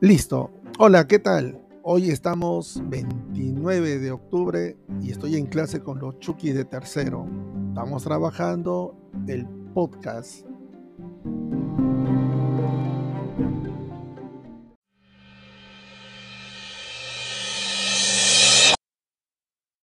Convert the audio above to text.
Listo. Hola, ¿qué tal? Hoy estamos 29 de octubre y estoy en clase con los Chucky de tercero. Estamos trabajando el podcast.